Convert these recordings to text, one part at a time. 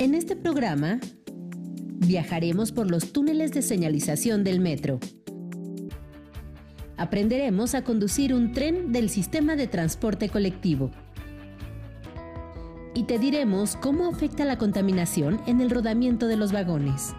En este programa viajaremos por los túneles de señalización del metro. Aprenderemos a conducir un tren del sistema de transporte colectivo. Y te diremos cómo afecta la contaminación en el rodamiento de los vagones.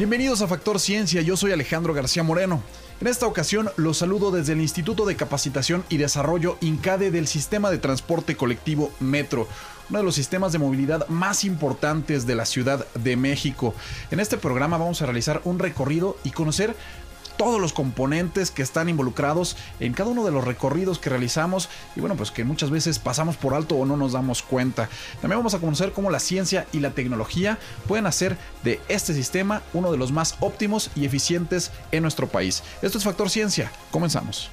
Bienvenidos a Factor Ciencia, yo soy Alejandro García Moreno. En esta ocasión los saludo desde el Instituto de Capacitación y Desarrollo INCADE del Sistema de Transporte Colectivo Metro, uno de los sistemas de movilidad más importantes de la Ciudad de México. En este programa vamos a realizar un recorrido y conocer todos los componentes que están involucrados en cada uno de los recorridos que realizamos y bueno, pues que muchas veces pasamos por alto o no nos damos cuenta. También vamos a conocer cómo la ciencia y la tecnología pueden hacer de este sistema uno de los más óptimos y eficientes en nuestro país. Esto es Factor Ciencia, comenzamos.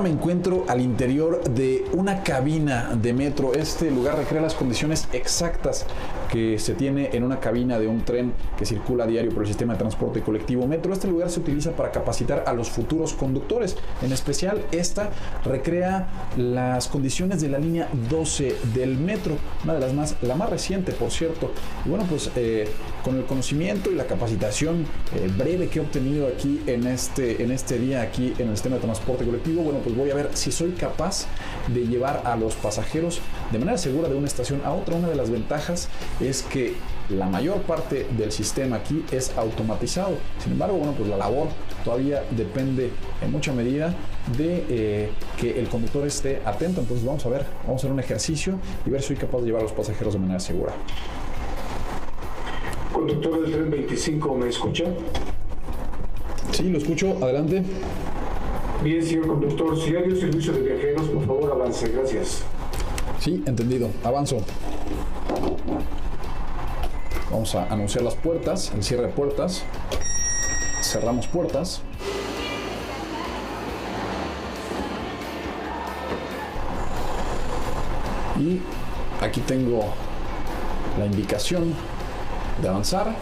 Me encuentro al interior de una cabina de metro. Este lugar recrea las condiciones exactas que se tiene en una cabina de un tren que circula diario por el sistema de transporte colectivo metro. Este lugar se utiliza para capacitar a los futuros conductores. En especial, esta recrea las condiciones de la línea 12 del metro, una de las más, la más reciente, por cierto. Y bueno, pues eh, con el conocimiento y la capacitación eh, breve que he obtenido aquí en este, en este día, aquí en el sistema de transporte colectivo, bueno, pues voy a ver si soy capaz de llevar a los pasajeros de manera segura de una estación a otra. Una de las ventajas es que la mayor parte del sistema aquí es automatizado. Sin embargo, bueno, pues la labor todavía depende en mucha medida de eh, que el conductor esté atento. Entonces vamos a ver, vamos a hacer un ejercicio y ver si soy capaz de llevar a los pasajeros de manera segura. Conductor del tren 25, ¿me escucha? Sí, lo escucho. Adelante. Bien, señor conductor, si hay un servicio de viajeros, por favor avance. Gracias. Sí, entendido. Avanzo. Vamos a anunciar las puertas, el cierre de puertas. Cerramos puertas. Y aquí tengo la indicación de avanzar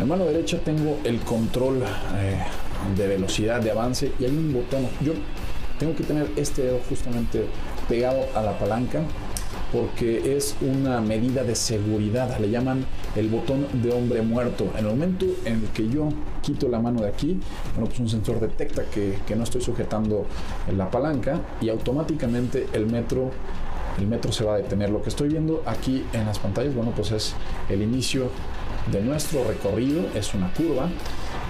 En mano derecha tengo el control eh, de velocidad de avance y hay un botón. Yo tengo que tener este dedo justamente pegado a la palanca porque es una medida de seguridad. Le llaman el botón de hombre muerto. En el momento en que yo quito la mano de aquí, bueno, pues un sensor detecta que, que no estoy sujetando la palanca y automáticamente el metro el metro se va a detener. Lo que estoy viendo aquí en las pantallas, bueno, pues es el inicio de nuestro recorrido. Es una curva.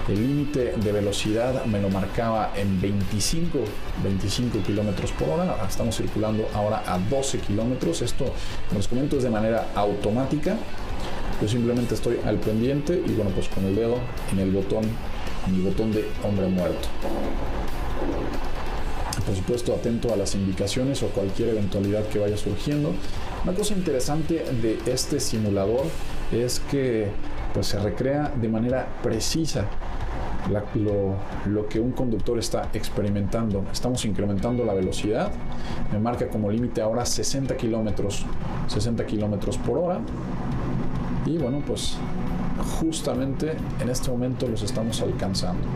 El límite de velocidad me lo marcaba en 25, 25 kilómetros por hora. Estamos circulando ahora a 12 kilómetros. Esto, les comento, es de manera automática. Yo simplemente estoy al pendiente y bueno, pues con el dedo en el botón, en el botón de hombre muerto por supuesto atento a las indicaciones o cualquier eventualidad que vaya surgiendo. Una cosa interesante de este simulador es que pues, se recrea de manera precisa lo, lo, que un conductor está experimentando. Estamos incrementando la velocidad, me marca como límite ahora 60 kilómetros 60 kilómetros por hora y bueno pues justamente en este momento los estamos alcanzando.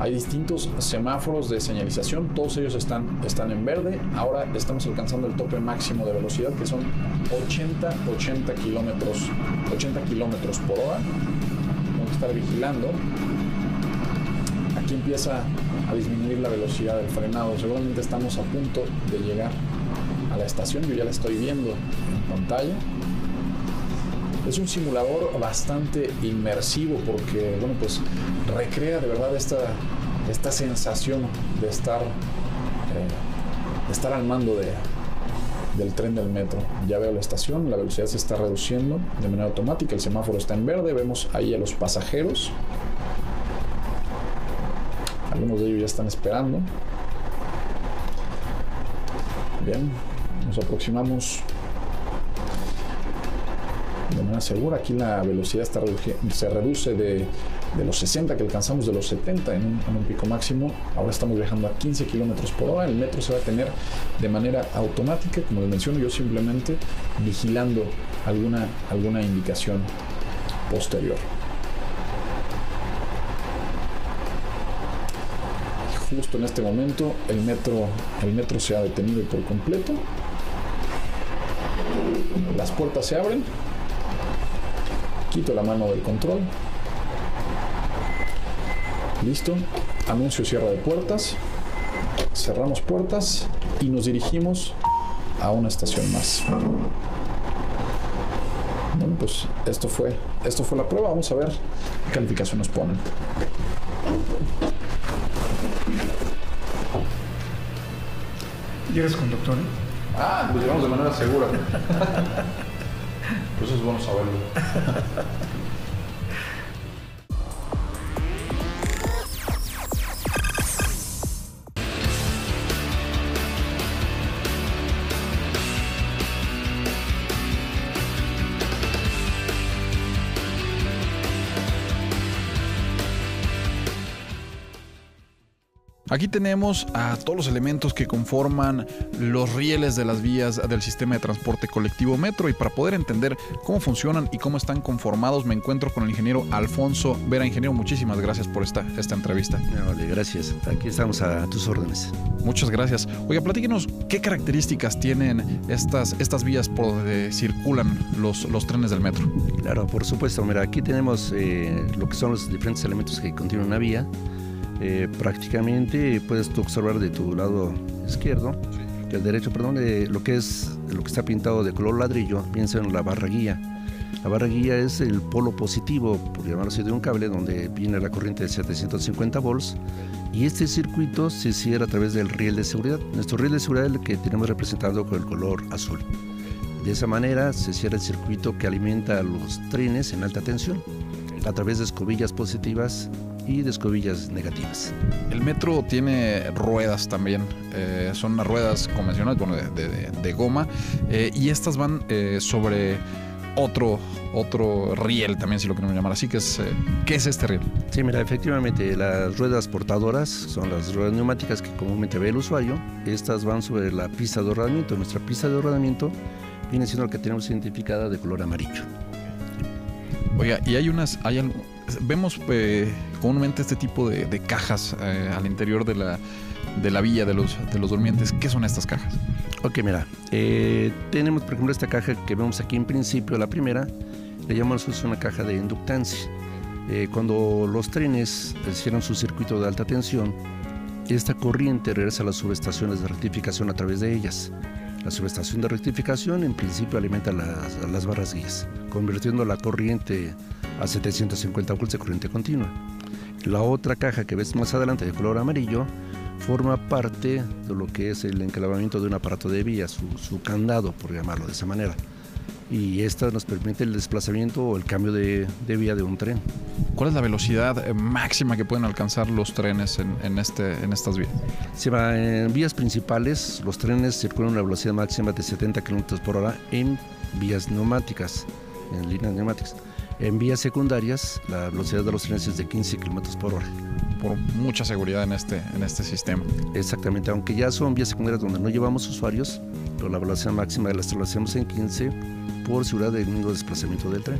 Hay distintos semáforos de señalización, todos ellos están, están en verde. Ahora estamos alcanzando el tope máximo de velocidad que son 80, 80 kilómetros 80 kilómetros por hora. Estar vigilando. Aquí empieza a disminuir la velocidad del frenado. Seguramente estamos a punto de llegar a la estación. Yo ya la estoy viendo en pantalla. Es un simulador bastante inmersivo porque, bueno, pues recrea de verdad esta, esta sensación de estar eh, estar al mando de, del tren del metro. Ya veo la estación, la velocidad se está reduciendo de manera automática, el semáforo está en verde, vemos ahí a los pasajeros. Algunos de ellos ya están esperando. Bien, nos aproximamos de manera segura. Aquí la velocidad está se reduce de, de, los 60 que alcanzamos de los 70 en un, pico máximo. Ahora estamos viajando a 15 kilómetros por hora. El metro se va a tener de manera automática, como les menciono, yo simplemente vigilando alguna, alguna indicación posterior. justo en este momento el metro, el metro se ha detenido por completo. Las puertas se abren. Quito la mano del control. Listo. Anuncio cierre de puertas. Cerramos puertas y nos dirigimos a una estación más. Bueno, pues esto fue, esto fue la prueba. Vamos a ver qué calificación nos ponen. ¿Y eres conductor? Eh? Ah, pues llegamos de manera segura. pues eso es bueno saberlo. Aquí tenemos a todos los elementos que conforman los rieles de las vías del sistema de transporte colectivo Metro y para poder entender cómo funcionan y cómo están conformados me encuentro con el ingeniero Alfonso Vera. Ingeniero, muchísimas gracias por esta, esta entrevista. Vale, gracias. Aquí estamos a tus órdenes. Muchas gracias. Oiga, platíquenos qué características tienen estas, estas vías por donde circulan los, los trenes del metro. Claro, por supuesto. Mira, aquí tenemos eh, lo que son los diferentes elementos que contiene una vía. Eh, prácticamente puedes tú observar de tu lado izquierdo, el derecho, perdón, lo que es lo que está pintado de color ladrillo, piensa en la barra guía. La barra guía es el polo positivo, por llamarlo así, de un cable donde viene la corriente de 750 volts y este circuito se cierra a través del riel de seguridad. Nuestro riel de seguridad es el que tenemos representado con el color azul. De esa manera se cierra el circuito que alimenta los trenes en alta tensión a través de escobillas positivas y de escobillas negativas. El metro tiene ruedas también, eh, son unas ruedas convencionales, bueno, de, goma, eh, y estas van eh, sobre otro, otro riel también, si lo queremos llamar así, que es, ¿qué es este riel? Sí, mira, efectivamente, las ruedas portadoras son las ruedas neumáticas que comúnmente ve el usuario, estas van sobre la pista de rodamiento, nuestra pista de rodamiento viene siendo la que tenemos identificada de color amarillo. Oiga, y hay unas, hay vemos eh, comúnmente este tipo de, cajas eh, al interior de la, de la villa de los, de los durmientes. ¿Qué son estas cajas? Ok, mira, eh, tenemos por ejemplo esta caja que vemos aquí en principio, la primera, le llamamos una caja de inductancia. cuando los trenes cierran su circuito de alta tensión, esta corriente regresa a las subestaciones de rectificación a través de ellas. La subestación de rectificación en principio alimenta las, las barras guías, convirtiendo la corriente a 750 volts de corriente continua. La otra caja que ves más adelante de color amarillo forma parte de lo que es el enclavamiento de un aparato de vía, su, su candado, por llamarlo de esa manera y esta nos permite el desplazamiento o el cambio de, de, vía de un tren. ¿Cuál es la velocidad eh, máxima que pueden alcanzar los trenes en, en, este, en estas vías? Se va en vías principales, los trenes circulan a una velocidad máxima de 70 km por hora en vías neumáticas, en líneas neumáticas. En vías secundarias, la velocidad de los trenes es de 15 km por hora. Por mucha seguridad en este, en este sistema. Exactamente, aunque ya son vías secundarias donde no llevamos usuarios, pero la velocidad máxima la establecemos en 15 por seguridad del mismo desplazamiento del tren.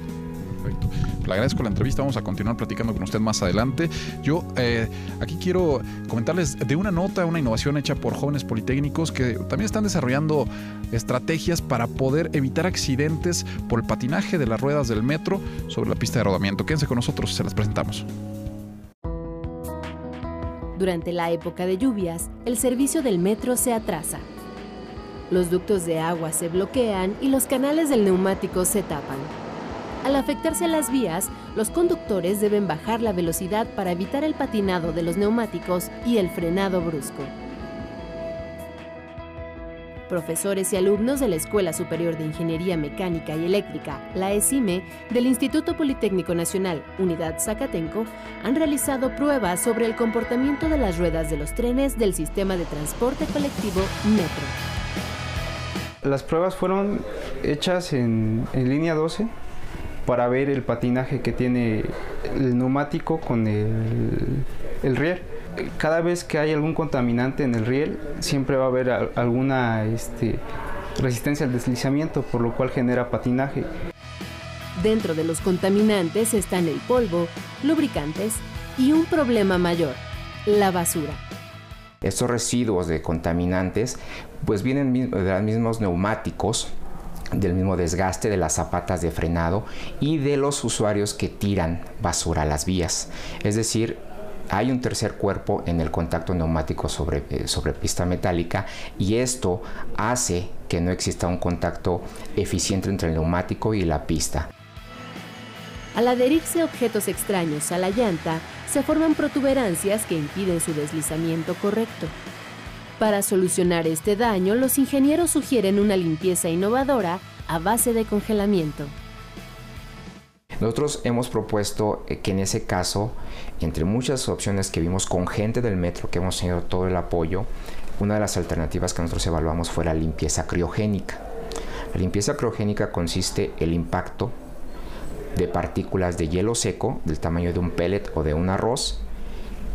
Perfecto. Le agradezco la entrevista. Vamos a continuar platicando con usted más adelante. Yo eh, aquí quiero comentarles de una nota, una innovación hecha por jóvenes politécnicos que también están desarrollando estrategias para poder evitar accidentes por el patinaje de las ruedas del metro sobre la pista de rodamiento. Quédense con nosotros, se las presentamos. Durante la época de lluvias, el servicio del metro se atrasa. Los ductos de agua se bloquean y los canales del neumático se tapan. Al afectarse las vías, los conductores deben bajar la velocidad para evitar el patinado de los neumáticos y el frenado brusco. profesores y alumnos de la Escuela Superior de Ingeniería Mecánica y Eléctrica, la ESIME, del Instituto Politécnico Nacional, Unidad Zacatenco, han realizado pruebas sobre el comportamiento de las ruedas de los trenes del sistema de transporte colectivo Metro. Las pruebas fueron hechas en, línea 12 para ver el patinaje que tiene el neumático con el, el riel cada vez que hay algún contaminante en el riel, siempre va a haber alguna este, resistencia al deslizamiento, por lo cual genera patinaje. Dentro de los contaminantes están el polvo, lubricantes y un problema mayor, la basura. Estos residuos de contaminantes pues vienen de los mismos neumáticos, del mismo desgaste de las zapatas de frenado y de los usuarios que tiran basura a las vías. Es decir, hay un tercer cuerpo en el contacto neumático sobre, eh, sobre pista metálica y esto hace que no exista un contacto eficiente entre el neumático y la pista. Al adherirse objetos extraños a la llanta, se forman protuberancias que impiden su deslizamiento correcto. Para solucionar este daño, los ingenieros sugieren una limpieza innovadora a base de congelamiento. Nosotros hemos propuesto eh, que en ese caso, entre muchas opciones que vimos con gente del metro, que hemos tenido todo el apoyo, una de las alternativas que nosotros evaluamos fue la limpieza criogénica. La limpieza criogénica consiste en el impacto de partículas de hielo seco del tamaño de un pellet o de un arroz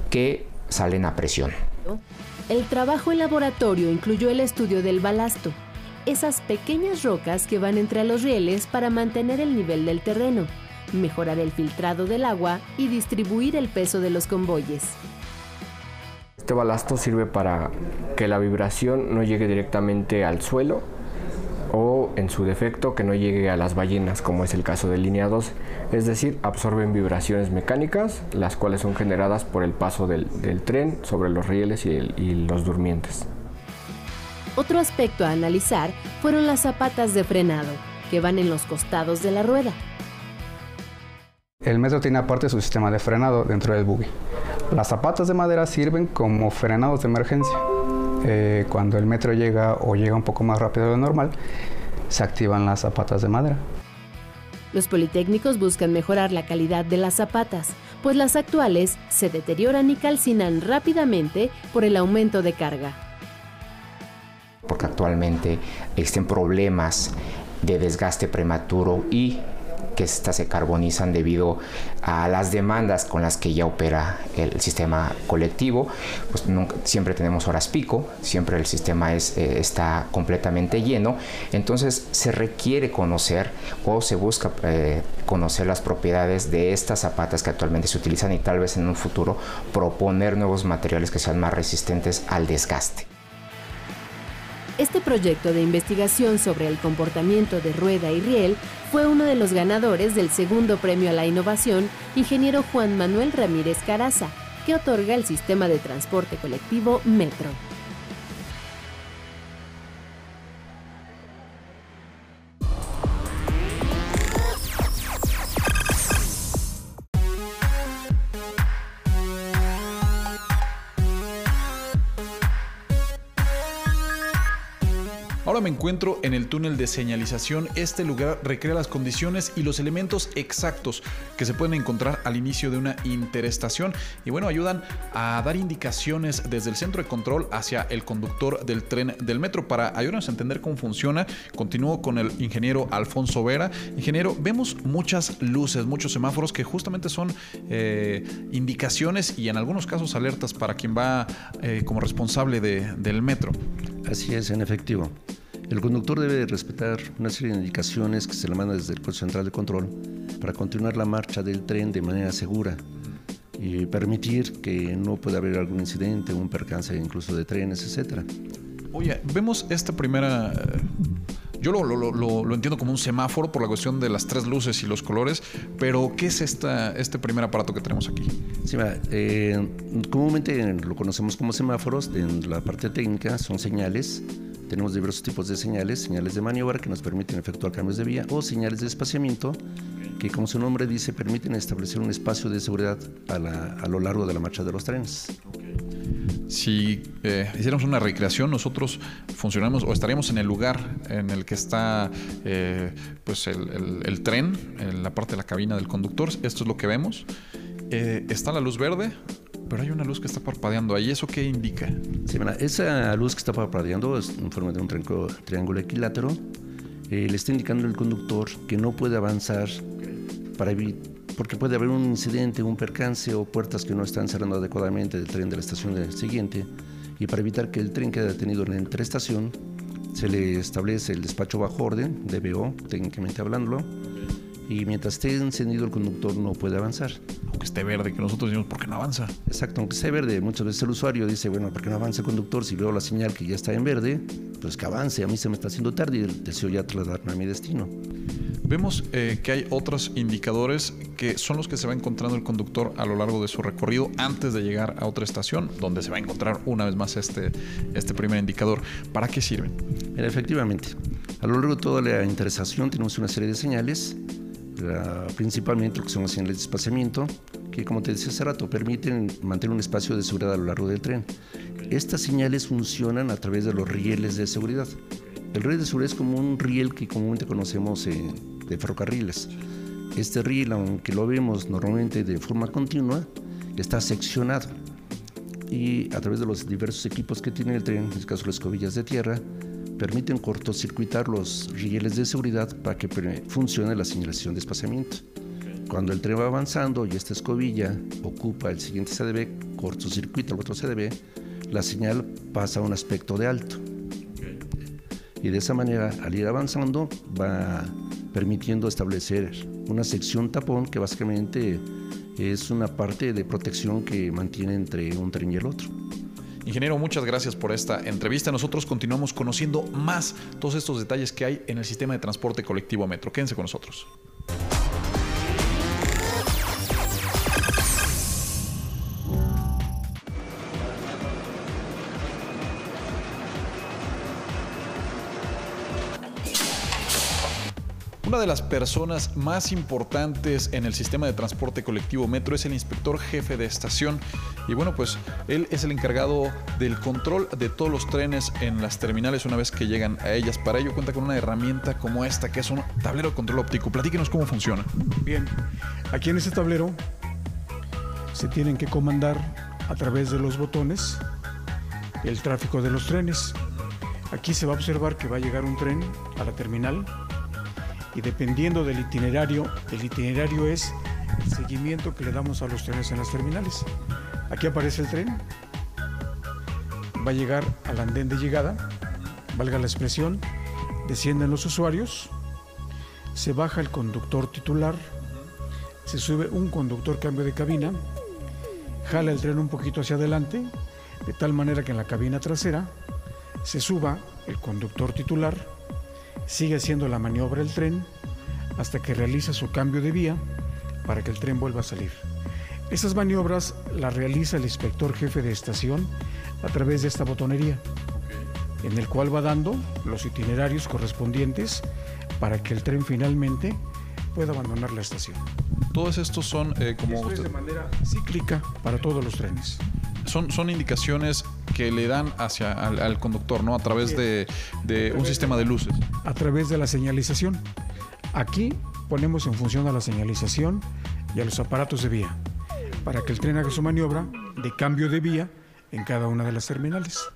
que salen a presión. El trabajo en laboratorio incluyó el estudio del balasto, esas pequeñas rocas que van entre los rieles para mantener el nivel del terreno mejorar el filtrado del agua y distribuir el peso de los convoyes. Este balasto sirve para que la vibración no llegue directamente al suelo o en su defecto que no llegue a las ballenas como es el caso de línea 2, es decir, absorben vibraciones mecánicas las cuales son generadas por el paso del, tren sobre los rieles y los durmientes. Otro aspecto a analizar fueron las zapatas de frenado, que van en los costados de la rueda. El metro tiene aparte su sistema de frenado dentro del buggy. Las zapatas de madera sirven como frenados de emergencia. Eh, cuando el metro llega o llega un poco más rápido de lo normal, se activan las zapatas de madera. Los politécnicos buscan mejorar la calidad de las zapatas, pues las actuales se deterioran y calcinan rápidamente por el aumento de carga. Porque actualmente existen problemas de desgaste prematuro y que estas se carbonizan debido a las demandas con las que ya opera el sistema colectivo. Pues siempre tenemos horas pico, siempre el sistema es, eh, está completamente lleno, entonces se requiere conocer o se busca eh, conocer las propiedades de estas zapatas que actualmente se utilizan y tal vez en un futuro proponer nuevos materiales que sean más resistentes al desgaste. Este proyecto de investigación sobre el comportamiento de rueda y riel fue uno de los ganadores del segundo premio a la innovación, ingeniero Juan Manuel Ramírez Caraza, que otorga el sistema de transporte colectivo Metro. Encuentro en el túnel de señalización. Este lugar recrea las condiciones y los elementos exactos que se pueden encontrar al inicio de una interestación y bueno, ayudan a dar indicaciones desde el centro de control hacia el conductor del tren del metro para ayudarnos a entender cómo funciona. Continúo con el ingeniero Alfonso Vera. Ingeniero, vemos muchas luces, muchos semáforos que justamente son eh, indicaciones y en algunos casos alertas para quien va eh, como responsable del metro. Así es, en efectivo. El conductor debe respetar una serie de indicaciones que se le mandan desde el puesto central de control para continuar la marcha del tren de manera segura y permitir que no pueda haber algún incidente, un percance incluso de trenes, etc. Oye, vemos esta primera... Yo lo, lo, lo, entiendo como un semáforo por la cuestión de las tres luces y los colores, pero ¿qué es esta, este primer aparato que tenemos aquí? Sí, eh, comúnmente lo conocemos como semáforos, en la parte técnica son señales tenemos diversos tipos de señales, señales de maniobra que nos permiten efectuar cambios de vía o señales de espaciamiento que como su nombre dice permiten establecer un espacio de seguridad a, lo largo de la marcha de los trenes. si eh, hiciéramos una recreación, nosotros funcionamos o estaríamos en el lugar en el que está eh, pues el, tren, en la parte de la cabina del conductor. Esto es lo que vemos. Eh, está la luz verde, pero hay una luz que está parpadeando ahí. ¿Eso qué indica? Sí, esa luz que está parpadeando es en forma de un triángulo equilátero. le está indicando al conductor que no puede avanzar para porque puede haber un incidente, un percance o puertas que no están cerrando adecuadamente del tren de la estación siguiente. Y para evitar que el tren quede detenido en la interestación, se le establece el despacho bajo orden, DBO, técnicamente hablándolo, y mientras esté encendido el conductor no puede avanzar. Aunque esté verde, que nosotros decimos, ¿por qué no avanza? Exacto, aunque esté verde, muchas veces el usuario dice, bueno, ¿por qué no avanza el conductor si veo la señal que ya está en verde? Pues que avance, a mí se me está haciendo tarde y deseo ya trasladarme a mi destino. Vemos eh, que hay otros indicadores que son los que se va encontrando el conductor a lo largo de su recorrido antes de llegar a otra estación, donde se va a encontrar una vez más este, este primer indicador. ¿Para qué sirven? efectivamente, a lo largo de toda la interesación tenemos una serie de señales principalmente lo que son las señales de espaciamiento, que como te decía hace rato, permiten mantener un espacio de seguridad a lo largo del tren. Estas señales funcionan a través de los rieles de seguridad. El riel de seguridad es como un riel que comúnmente conocemos eh, de ferrocarriles. Este riel, aunque lo vemos normalmente de forma continua, está seccionado y a través de los diversos equipos que tiene el tren, en este caso las escobillas de tierra, permiten cortocircuitar los rieles de seguridad para que funcione la señalización de espaciamiento. Cuando el tren va avanzando y esta escobilla ocupa el siguiente CDB, cortocircuita el otro CDB, la señal pasa a un aspecto de alto. Y de esa manera, al ir avanzando, va permitiendo establecer una sección tapón que básicamente es una parte de protección que mantiene entre un tren y el otro. Ingeniero, muchas gracias por esta entrevista. Nosotros continuamos conociendo más todos estos detalles que hay en el sistema de transporte colectivo Metro. Quédense con nosotros. Una de las personas más importantes en el sistema de transporte colectivo Metro es el inspector jefe de estación. Y bueno, pues él es el encargado del control de todos los trenes en las terminales una vez que llegan a ellas. Para ello cuenta con una herramienta como esta, que es un tablero de control óptico. Platíquenos cómo funciona. Bien, aquí en este tablero se tienen que comandar a través de los botones el tráfico de los trenes. Aquí se va a observar que va a llegar un tren a la terminal y dependiendo del itinerario, el itinerario es el seguimiento que le damos a los trenes en las terminales. Aquí aparece el tren, va a llegar al andén de llegada, valga la expresión, descienden los usuarios, se baja el conductor titular, se sube un conductor cambio de cabina, jala el tren un poquito hacia adelante, de tal manera que en la cabina trasera se suba el conductor titular, sigue haciendo la maniobra el tren hasta que realiza su cambio de vía para que el tren vuelva a salir. Esas maniobras las realiza el inspector jefe de estación a través de esta botonería, en el cual va dando los itinerarios correspondientes para que el tren finalmente pueda abandonar la estación. Todos estos son eh, como... de manera cíclica para todos los trenes. Son, son indicaciones que le dan hacia al, conductor, ¿no? A través de, de un sistema de luces. A través de la señalización. Aquí ponemos en función a la señalización y a los aparatos de vía para que el tren haga su maniobra de cambio de vía en cada una de las terminales.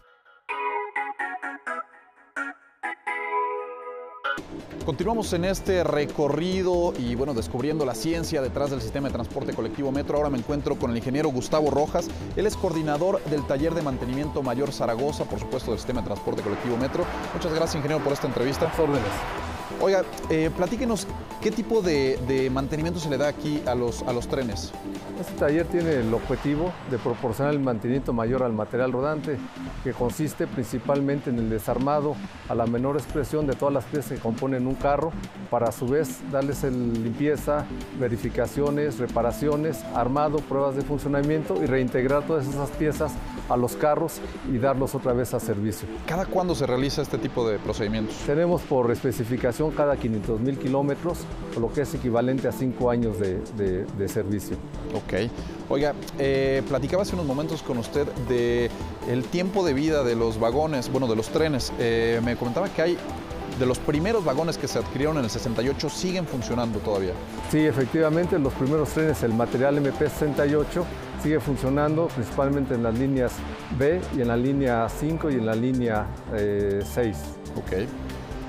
Continuamos en este recorrido y bueno, descubriendo la ciencia detrás del sistema de transporte colectivo Metro. Ahora me encuentro con el ingeniero Gustavo Rojas. Él es coordinador del taller de mantenimiento Mayor Zaragoza, por supuesto, del sistema de transporte colectivo Metro. Muchas gracias, ingeniero, por esta entrevista. Órdenes. Oiga, eh, platíquenos qué tipo de, mantenimiento se le da aquí a los, a los trenes. Este taller tiene el objetivo de proporcionar el mantenimiento mayor al material rodante, que consiste principalmente en el desarmado a la menor expresión de todas las piezas que componen un carro, para a su vez darles limpieza, verificaciones, reparaciones, armado, pruebas de funcionamiento y reintegrar todas esas piezas a los carros y darlos otra vez a servicio. ¿Cada cuándo se realiza este tipo de procedimientos? Tenemos por especificación cada 500 mil kilómetros, lo que es equivalente a cinco años de, de, de servicio. Ok. Oiga, eh, platicaba hace unos momentos con usted de el tiempo de vida de los vagones, bueno, de los trenes. Eh, me comentaba que hay de los primeros vagones que se adquirieron en el 68 siguen funcionando todavía. Sí, efectivamente, los primeros trenes, el material MP68, sigue funcionando principalmente en las líneas B y en la línea 5 y en la línea eh, 6. Ok.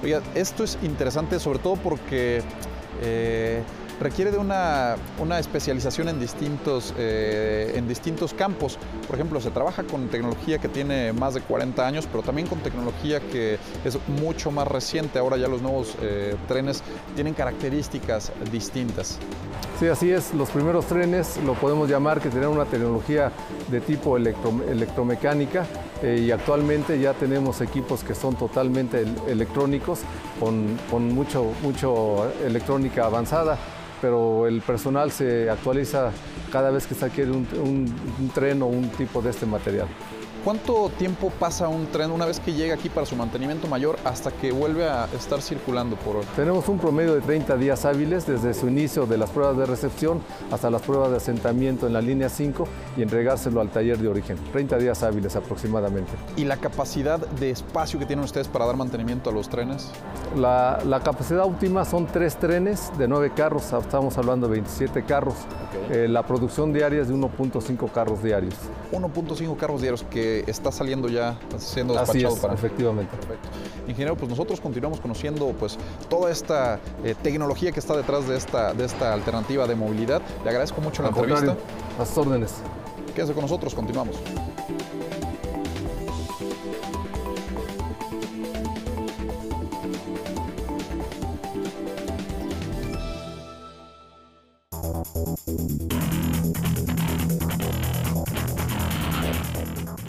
Oiga, esto es interesante sobre todo porque eh, requiere de una, una especialización en distintos, eh, en distintos campos. Por ejemplo, se trabaja con tecnología que tiene más de 40 años, pero también con tecnología que es mucho más reciente. Ahora ya los nuevos eh, trenes tienen características distintas. Sí, así es. Los primeros trenes lo podemos llamar que tenían una tecnología de tipo electro, electromecánica eh, y actualmente ya tenemos equipos que son totalmente el, electrónicos con, con mucho, mucho electrónica avanzada pero el personal se actualiza cada vez que se adquiere un, un, un tren o un tipo de este material. ¿Cuánto tiempo pasa un tren una vez que llega aquí para su mantenimiento mayor hasta que vuelve a estar circulando por hora? Tenemos un promedio de 30 días hábiles desde su inicio de las pruebas de recepción hasta las pruebas de asentamiento en la línea 5 y entregárselo al taller de origen. 30 días hábiles aproximadamente. ¿Y la capacidad de espacio que tienen ustedes para dar mantenimiento a los trenes? La, la capacidad óptima son tres trenes de 9 carros, estamos hablando de 27 carros. Okay. Eh, la producción diaria es de 1.5 carros diarios. 1.5 carros diarios que está saliendo ya, siendo despachado Así es, para. Efectivamente. Perfecto. Ingeniero, pues nosotros continuamos conociendo pues toda esta eh, tecnología que está detrás de esta, de esta alternativa de movilidad. Le agradezco mucho la entrevista. A sus órdenes. Quédese con nosotros, continuamos.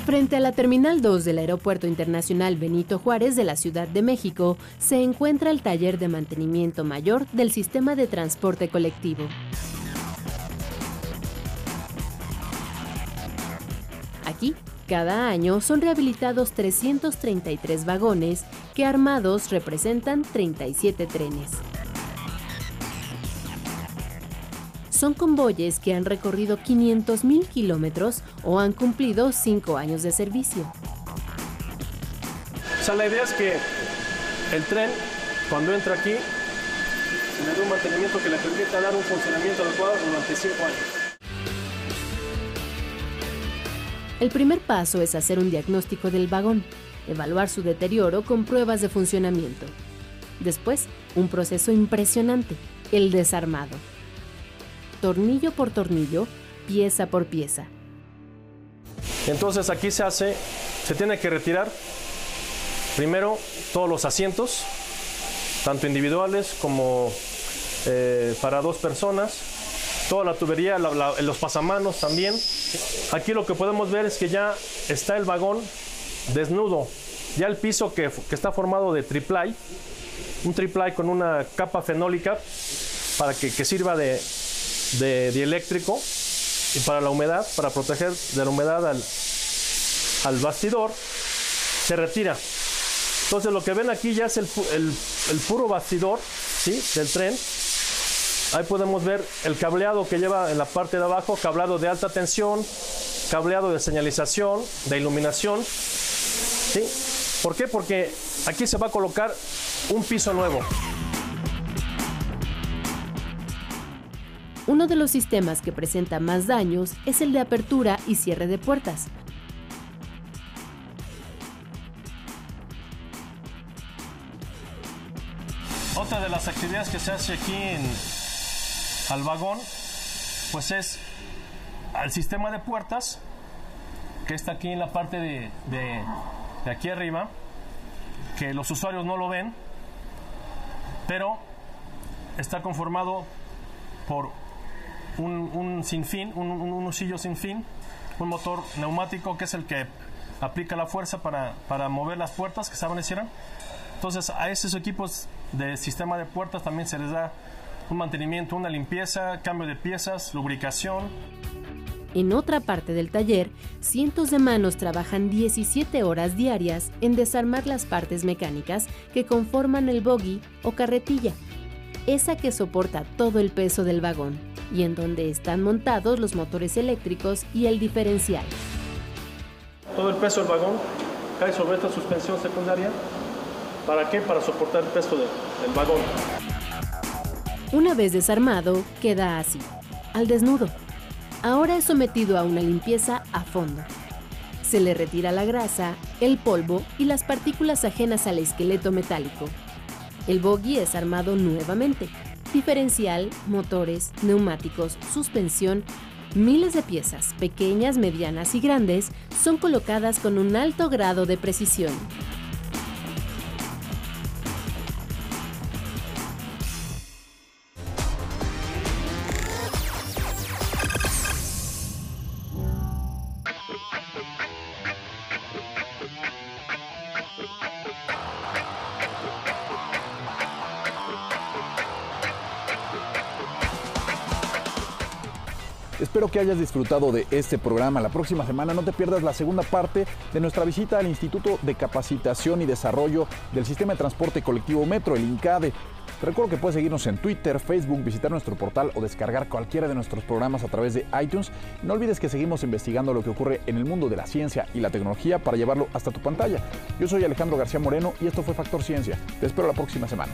Frente a la Terminal 2 del Aeropuerto Internacional Benito Juárez de la Ciudad de México se encuentra el taller de mantenimiento mayor del sistema de transporte colectivo. Aquí, cada año son rehabilitados 333 vagones que armados representan 37 trenes. Son convoyes que han recorrido 500.000 kilómetros o han cumplido 5 años de servicio. O sea, la idea es que el tren, cuando entra aquí, le dé un mantenimiento que le permita dar un funcionamiento adecuado durante 5 años. El primer paso es hacer un diagnóstico del vagón, evaluar su deterioro con pruebas de funcionamiento. Después, un proceso impresionante, el desarmado. Tornillo por tornillo, pieza por pieza. Entonces aquí se hace, se tiene que retirar primero todos los asientos, tanto individuales como eh, para dos personas, toda la tubería, los pasamanos también. Aquí lo que podemos ver es que ya está el vagón desnudo, ya el piso que, está formado de triplay, un triplay con una capa fenólica para que sirva de, de, de, eléctrico y para la humedad, para proteger de la humedad al, al bastidor, se retira. Entonces lo que ven aquí ya es el, el, el puro bastidor ¿sí? del tren. Ahí podemos ver el cableado que lleva en la parte de abajo, cableado de alta tensión, cableado de señalización, de iluminación. ¿sí? ¿Por qué? Porque aquí se va a colocar un piso nuevo. Uno de los sistemas que presenta más daños es el de apertura y cierre de puertas. Otra de las actividades que se hace aquí en al vagón, pues es al sistema de puertas, que está aquí en la parte de, de, de aquí arriba, que los usuarios no lo ven, pero está conformado por un, un sinfín, un, un, un usillo sin fin, un motor neumático que es el que aplica la fuerza para, para mover las puertas que saben y cierran. Entonces a esos equipos de sistema de puertas también se les da un mantenimiento, una limpieza, cambio de piezas, lubricación. En otra parte del taller, cientos de manos trabajan 17 horas diarias en desarmar las partes mecánicas que conforman el bogie o carretilla, esa que soporta todo el peso del vagón y en donde están montados los motores eléctricos y el diferencial. Todo el peso del vagón cae sobre esta suspensión secundaria. ¿Para qué? Para soportar el peso del vagón. Una vez desarmado, queda así, al desnudo. Ahora es sometido a una limpieza a fondo. Se le retira la grasa, el polvo y las partículas ajenas al esqueleto metálico. El bogie es armado nuevamente. Diferencial, motores, neumáticos, suspensión, miles de piezas, pequeñas, medianas y grandes, son colocadas con un alto grado de precisión. Que hayas disfrutado de este programa. La próxima semana no te pierdas la segunda parte de nuestra visita al Instituto de Capacitación y Desarrollo del Sistema de Transporte Colectivo Metro, el INCADE. Te recuerdo que puedes seguirnos en Twitter, Facebook, visitar nuestro portal o descargar cualquiera de nuestros programas a través de iTunes. No olvides que seguimos investigando lo que ocurre en el mundo de la ciencia y la tecnología para llevarlo hasta tu pantalla. Yo soy Alejandro García Moreno y esto fue Factor Ciencia. Te espero la próxima semana.